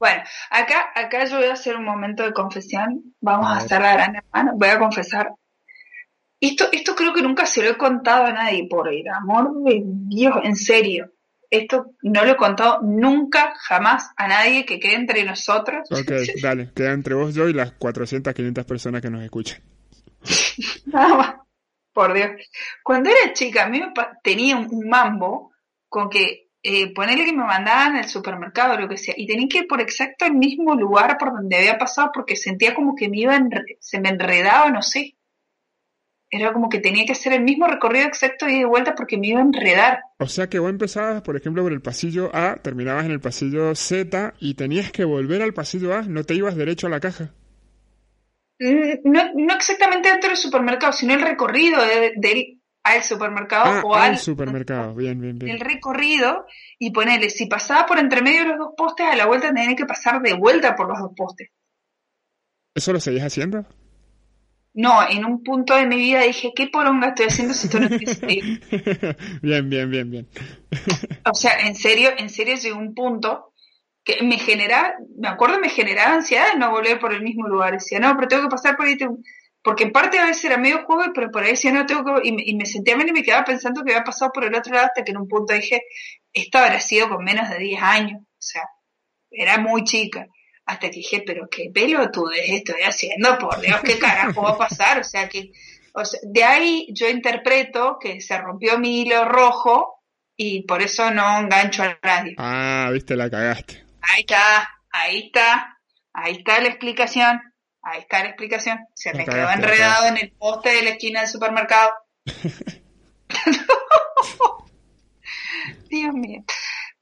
Bueno, acá, acá yo voy a hacer un momento de confesión. Vamos A hacer la gran hermana. Voy a confesar. Esto, esto creo que nunca se lo he contado a nadie, por el amor de Dios, en serio. Esto no lo he contado nunca, jamás a nadie que quede entre nosotros. Ok, dale. Queda entre vos, yo y las 400, 500 personas que nos escuchan. Nada más. Por Dios. Cuando era chica, a mí tenía un, mambo con que eh, ponerle que me mandaban al supermercado o lo que sea, y tenía que ir por exacto el mismo lugar por donde había pasado porque sentía como que me iba se me enredaba, no sé. Era como que tenía que hacer el mismo recorrido exacto y de vuelta porque me iba a enredar. O sea que vos empezabas, por ejemplo, por el pasillo A, terminabas en el pasillo Z y tenías que volver al pasillo A, no te ibas derecho a la caja. Mm, No, no exactamente dentro del supermercado, sino el recorrido de- del al supermercado Ah, o al al supermercado. Bien, bien, el bien. recorrido y ponerle, si pasaba por entre medio de los dos postes, a la vuelta tenía que pasar de vuelta por los dos postes. ¿Eso lo seguís haciendo? No, en un punto de mi vida dije, ¿qué poronga estoy haciendo si esto no sentido? bien, bien, bien, bien. O sea, en serio, en serio llegó un punto que me generaba, me acuerdo, me generaba ansiedad no volver por el mismo lugar. Decía, no, pero tengo que pasar por ahí. Porque en parte a veces era medio juego, pero por ahí decía, no, tengo que... Y me, sentía mal y me quedaba pensando que había pasado por el otro lado hasta que en un punto dije, esto habrá sido con menos de 10 años. O sea, era muy chica. Hasta que dije, pero qué pelotudez estoy haciendo, por Dios, qué carajo va a pasar. O sea, que de ahí yo interpreto que se rompió mi hilo rojo y por eso no engancho al radio. Ah, viste, la cagaste. Ahí está, ahí está, ahí está la explicación, ahí está la explicación. Se me quedó enredado en el poste de la esquina del supermercado. Dios mío.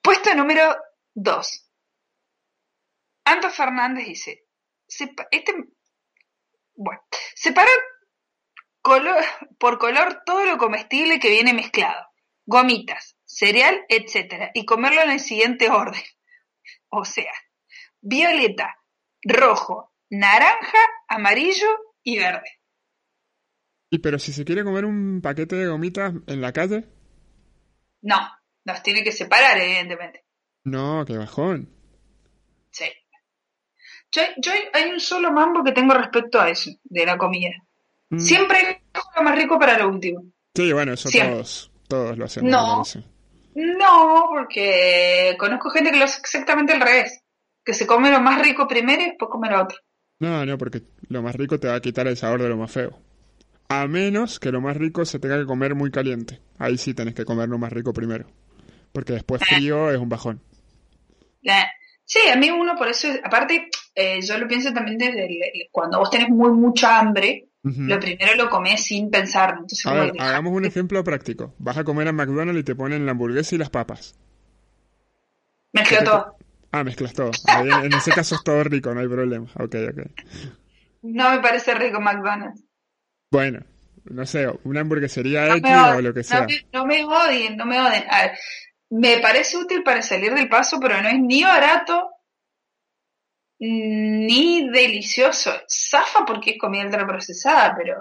Puesto número 2. Anto Fernández dice, sepa- este, bueno, separar color, por color todo lo comestible que viene mezclado, gomitas, cereal, etcétera, y comerlo en el siguiente orden. O sea, violeta, rojo, naranja, amarillo y verde. Y pero si se quiere comer un paquete de gomitas en la calle, No, los tiene que separar, evidentemente. no, qué bajón. Sí. Yo, yo hay un solo mambo que tengo respecto a eso, de la comida. Mm. Siempre dejo lo más rico para lo último. Sí, bueno, eso Siempre. todos, todos lo hacemos. No. No, porque conozco gente que lo hace exactamente al revés. Que se come lo más rico primero y después come lo otro. No, no, porque lo más rico te va a quitar el sabor de lo más feo. A menos que lo más rico se tenga que comer muy caliente. Ahí sí tenés que comer lo más rico primero. Porque después frío es un bajón. Sí, a mí uno por eso, aparte, eh, yo lo pienso también desde el- cuando vos tenés muy mucha hambre, Lo primero lo comés sin pensar. Entonces, A ver, hagamos un ejemplo práctico. Vas a comer a McDonald's y te ponen la hamburguesa y las papas. mezclo ¿Qué te- todo. Ah, mezclas todo. Ahí en, en ese caso es todo rico, no hay problema. Ok, ok. No me parece rico McDonald's. Bueno, no sé, una hamburguesería No X o lo que no sea. me- no me odien, no me odien. A ver, me parece útil para salir del paso, pero no es ni barato ni delicioso. Zafa porque es comida ultraprocesada, pero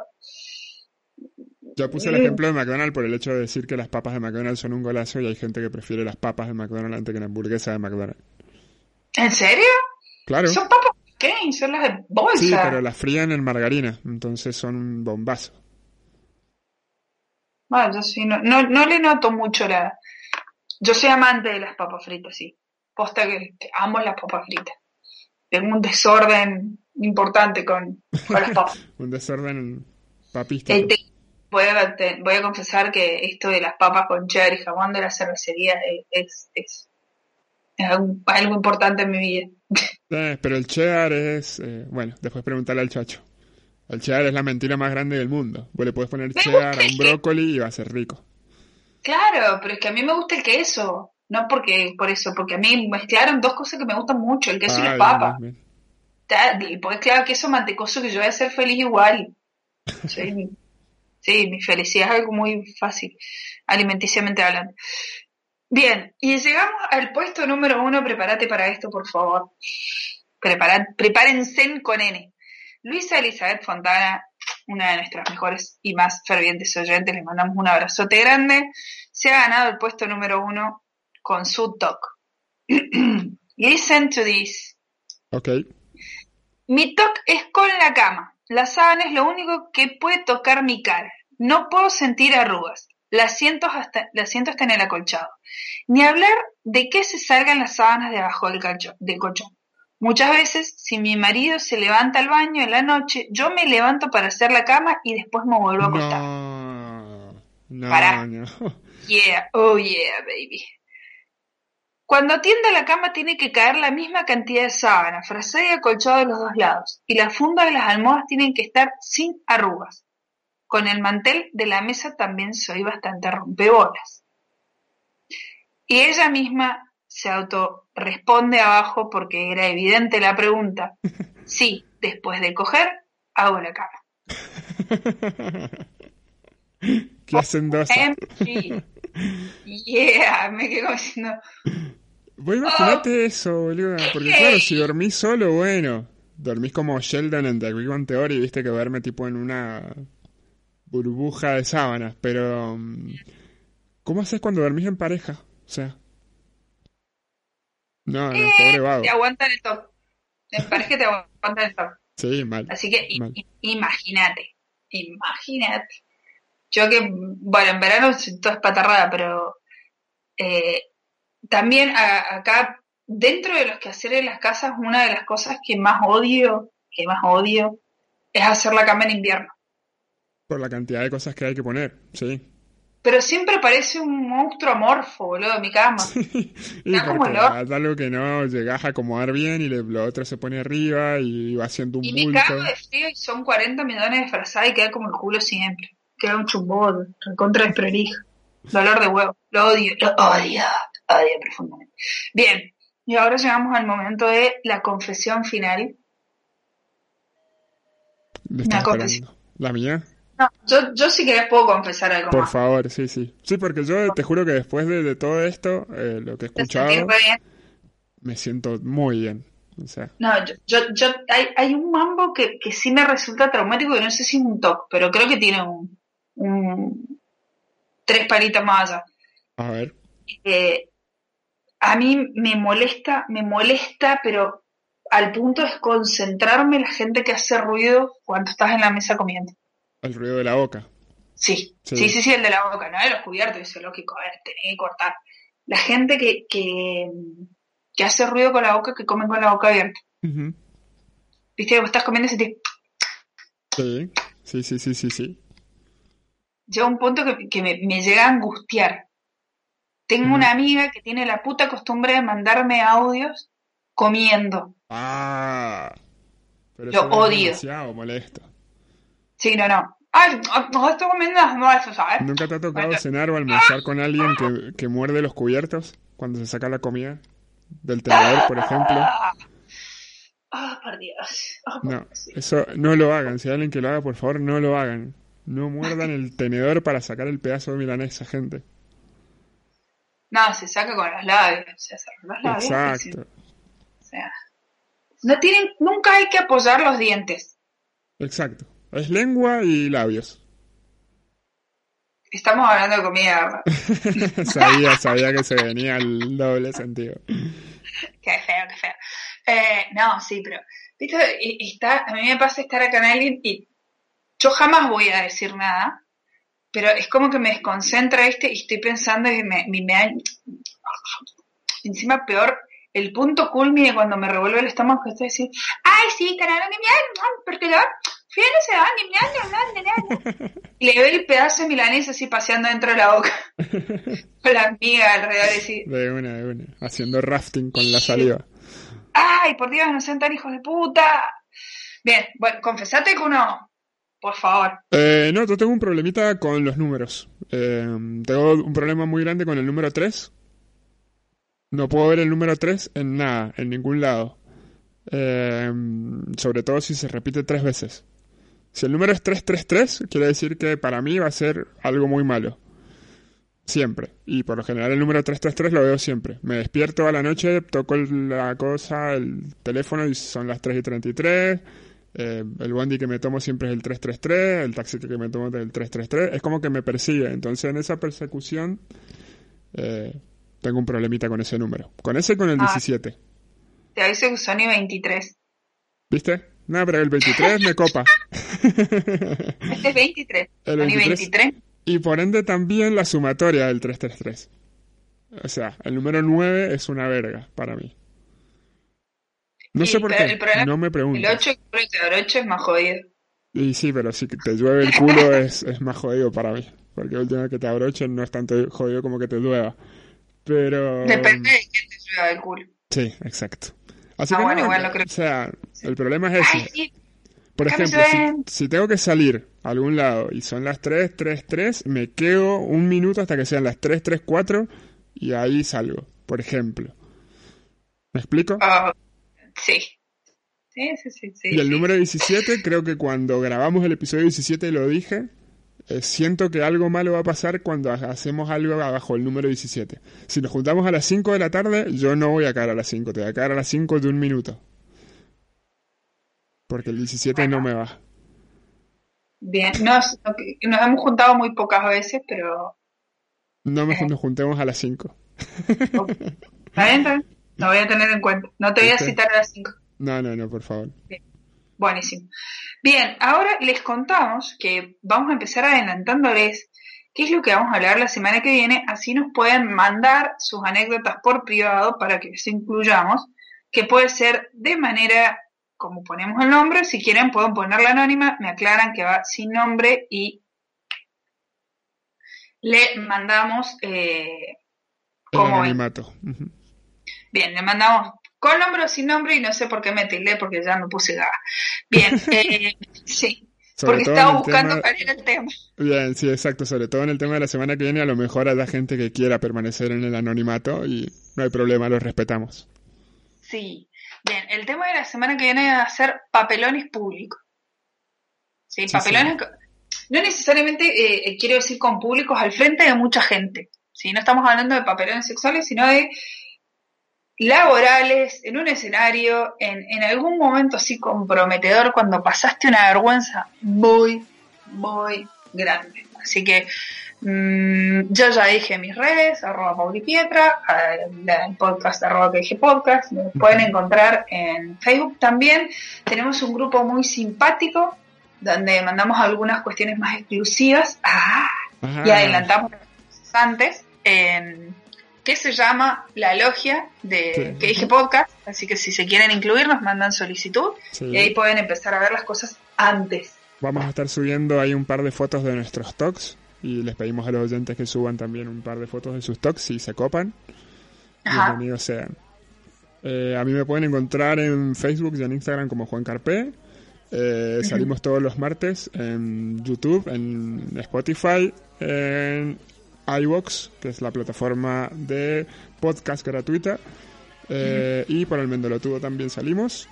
Yo puse el ejemplo de McDonald's por el hecho de decir que las papas de McDonald's son un golazo y hay gente que prefiere las papas de McDonald's antes que la hamburguesa de McDonald's. ¿en serio? Claro. Son papas ¿qué? son las de bolsa. Sí, pero las frían en margarina, entonces son un bombazo. Bueno, yo sí, no, no, no le noto mucho la... Yo soy amante de las papas fritas, sí. Posta que, que amo las papas fritas. Tengo un desorden importante con, con las papas. Un desorden te- voy, a, te- voy a confesar que esto de las papas con cheddar y jamón de la cervecería es, es, es, algo, algo importante en mi vida. Eh, pero el cheddar es... eh, bueno, después preguntarle al chacho. El cheddar es la mentira más grande del mundo. Vos le puedes poner cheddar a un brócoli y va a ser rico. Claro, pero es que a mí me gusta el queso. No porque por eso, porque a mí mezclaron dos cosas que me gustan mucho, el queso y Ah, las bien, papas. Y pues claro, queso mantecoso que yo voy a ser feliz igual. Soy, Sí, mi felicidad es algo muy fácil, alimenticiamente hablando. Bien, y llegamos al puesto número uno. Prepárate para esto, por favor. Preparad, prepárense con N. Luisa Elizabeth Fontana, una de nuestras mejores y más fervientes oyentes, le mandamos un abrazote grande. Se ha ganado el puesto número uno con su talk. Listen to this. Ok. Mi toque es con la cama. La sábana es lo único que puede tocar mi cara. No puedo sentir arrugas. La siento hasta, la siento hasta en el acolchado. Ni hablar de que se salgan las sábanas debajo del, del colchón. Muchas veces, si mi marido se levanta al baño en la noche, yo me levanto para hacer la cama y después me vuelvo a acostar. No, no, Pará. no. Yeah, oh yeah, baby. Cuando atienda la cama tiene que caer la misma cantidad de sábana, frazada y acolchado de los dos lados, y las fundas de las almohadas tienen que estar sin arrugas. Con el mantel de la mesa también soy bastante rompebolas. Y ella misma se autorresponde abajo porque era evidente la pregunta. Sí, después de coger, hago la cama. Qué hacendosa. Yeah, me quedo diciendo, Vos imaginate eso, boludo. Porque claro, si dormís solo, bueno. Dormís como Sheldon en The Big Bang Theory, viste que duerme tipo en una burbuja de sábanas. Pero, mm, ¿cómo haces cuando dormís en pareja? O sea. No, no, pobre vago. te aguantan el top. Me parece que te aguantan el top. Sí, mal. Así que imagínate, imagínate. Yo que, bueno, en verano soy toda espatarrada, pero eh, también a- acá, dentro de los quehaceres de las casas, una de las cosas que más odio, que más odio, es hacer la cama en invierno. Por la cantidad de cosas que hay que poner, sí. Pero siempre parece un monstruo amorfo, boludo, mi cama. Y Está como es algo que no llegás a acomodar bien y le- lo otro se pone arriba y va haciendo un Y bulto. cago de frío y son 40 millones de frazadas y queda como el culo siempre. Queda un chumbón, recontra desprolija. Dolor de huevo. Lo odio, lo odio, odio profundamente. Bien, y ahora llegamos al momento de la confesión final. Una confesión. ¿La mía? No, yo, yo si querés puedo confesar algo Por más. favor, sí, sí. Sí, porque yo te juro que después de, de todo esto, eh, lo que he ¿Te escuchado, me siento muy bien. O sea, No, yo, yo, yo- hay, hay un mambo que, que sí me resulta traumático, que no sé si es un TOC, pero creo que tiene un, un tres palitos más allá. a ver. Eh, a mí me molesta, me molesta, pero al punto es concentrarme la gente que hace ruido cuando estás en la mesa comiendo. El ruido de la boca. Sí, Sí. sí, sí, sí, el de la boca, no de los cubiertos, eso es lógico, a ver, tenés que cortar. La gente que, que, que hace ruido con la boca, que come con la boca abierta. Viste vos estás comiendo y sentís, Sí, sí, sí, sí, sí, sí. llega un punto que, que me, me llega a angustiar. Tengo una amiga que tiene la puta costumbre de mandarme audios comiendo. Ah. Pero Lo eso no es odio. demasiado molesto. Sí, no, no. Ay, no estoy comiendo eso, ¿sabes? ¿Nunca te ha tocado Bueno. cenar o almorzar con alguien que, que muerde los cubiertos cuando se saca la comida? Del tenedor, por ejemplo. Ah, Ah, por Dios. Ah, por No, Dios. eso no lo hagan. Si hay alguien que lo haga, por favor, no lo hagan. No muerdan el tenedor para sacar el pedazo de milanesa, gente. No, se saca con los labios. Se con los labios. Exacto. O sea, no tienen, nunca hay que apoyar los dientes. Exacto. Es lengua y labios. Estamos hablando de comida. sabía, sabía que se venía el doble sentido. Qué feo, qué feo. Eh, no, sí, pero, viste, está, a mí me pasa estar acá en alguien y yo jamás voy a decir nada, pero es como que me desconcentra este y estoy pensando y me, me, me encima peor, el punto culmine cuando me revuelve el estómago que estoy así, ay sí, carajo, que me porque yo fui a ese baño, me dan, me dan". y le veo el pedazo de milanesa así paseando dentro de la boca, con la amiga alrededor y así, De una, de una. Haciendo rafting con la saliva. Ay, por Dios, no sean tan hijos de puta. Bien, bueno, confesate que uno, por favor. Eh, no, yo tengo un problemita con los números. Eh, tengo un problema muy grande con el número 3. No puedo ver el número 3 en nada, en ningún lado. Eh, sobre todo si se repite tres veces. Si el número es 333, quiere decir que para mí va a ser algo muy malo. Siempre. Y por lo general el número 333 lo veo siempre. Me despierto a la noche, toco la cosa, el teléfono y son las 3 y 33. Eh, el bondi que me tomo siempre es el 333, el taxi que me tomo es el 333. Es como que me persigue. Entonces en esa persecución eh, tengo un problemita con ese número. Con ese y con el 17. Ah, te aviso que Sony 23. ¿Viste? No, pero el 23 me copa. Este es 23. El 23. Y por ende también la sumatoria del 333. O sea, el número 9 es una verga para mí. No sé por qué, no me pregunto. El 8, el 8 es más jodido. Y sí, pero si te llueve el culo es, es más jodido para mí. Porque el vez que te abrochen no es tanto jodido como que te llueva. Pero... Depende de quién te llueva el culo. Sí, exacto. Así ah, que bueno, igual creo. O sea, el problema es ese. Por ejemplo, si, tengo que salir a algún lado y son las 3, 3, 3, me quedo un minuto hasta que sean las 3, 3, 4 y ahí salgo, por ejemplo. ¿Me explico? Uh, sí. Sí, sí, sí, Y el número 17, creo que cuando grabamos el episodio 17 lo dije, eh, siento que algo malo va a pasar cuando hacemos algo abajo el número 17. Si nos juntamos a las 5 de la tarde, yo no voy a caer a las 5, te voy a caer a las 5 de un minuto. Porque el 17 no me va. Bien, nos, nos hemos juntado muy pocas veces, pero... No me, nos juntemos a las 5. ¿Está bien? Lo voy a tener en cuenta. No te voy a citar a las 5. No, no, no, por favor. Bien. Buenísimo. Bien, ahora les contamos que vamos a empezar adelantándoles qué es lo que vamos a hablar la semana que viene, así nos pueden mandar sus anécdotas por privado para que les incluyamos, que puede ser de manera como ponemos el nombre, si quieren pueden ponerla anónima, me aclaran que va sin nombre y le mandamos eh, como anonimato. Bien, le mandamos con nombre o sin nombre y no sé por qué me tildé porque ya me puse gaga. Bien, eh, sí. porque estaba buscando cuál era el tema. Bien, sí, exacto. Sobre todo en el tema de la semana que viene, a lo mejor hay gente que quiera permanecer en el anonimato y no hay problema, lo respetamos. Sí. Bien, el tema de la semana que viene va a ser papelones públicos. Sí, papelones. No necesariamente eh, eh, quiero decir con públicos al frente de mucha gente. ¿sí? No estamos hablando de papelones sexuales, sino de laborales, en un escenario, en, en algún momento así comprometedor, cuando pasaste una vergüenza muy, muy grande. Así que mm, yo ya dije mis redes, arroba paulipietra, el podcast arroba que dije podcast, me pueden encontrar en Facebook también. Tenemos un grupo muy simpático donde mandamos algunas cuestiones más exclusivas ah, y adelantamos antes. En, que se llama La Logia de que dije podcast, así que si se quieren incluir nos mandan solicitud y ahí pueden empezar a ver las cosas antes. Vamos a estar subiendo ahí un par de fotos de nuestros talks y les pedimos a los oyentes que suban también un par de fotos de sus talks si se copan. Bienvenidos sean. Eh, a mí me pueden encontrar en Facebook y en Instagram como Juan Carpé. Eh, salimos todos los martes en YouTube, en Spotify, en iVox, que es la plataforma de podcast gratuita. Eh, y por el Mendolotudo también salimos.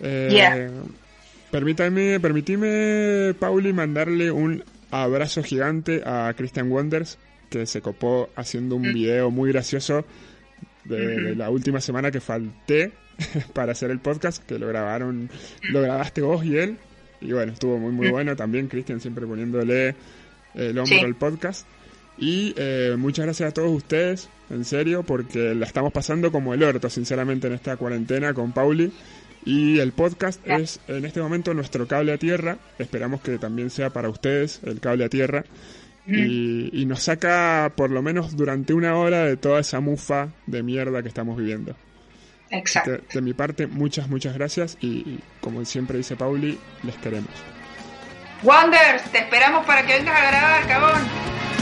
Eh, Permítame, permitime, Pauli, mandarle un abrazo gigante a Christian Wonders, que se copó haciendo un mm. video muy gracioso de, la última semana que falté para hacer el podcast, que lo grabaron, lo grabaste vos y él. Y bueno, estuvo muy muy mm. bueno también, Christian siempre poniéndole el hombro al podcast. Y eh, muchas gracias a todos ustedes, en serio, porque la estamos pasando como el orto, sinceramente, en esta cuarentena con Pauli. Y el podcast es en este momento nuestro cable a tierra. Esperamos que también sea para ustedes el cable a tierra. Y, nos saca por lo menos durante una hora de toda esa mufa de mierda que estamos viviendo. Exacto. de mi parte, muchas, muchas gracias. Y, y como siempre dice Pauli, les queremos. Wonders, te esperamos para que vengas a grabar, cabón.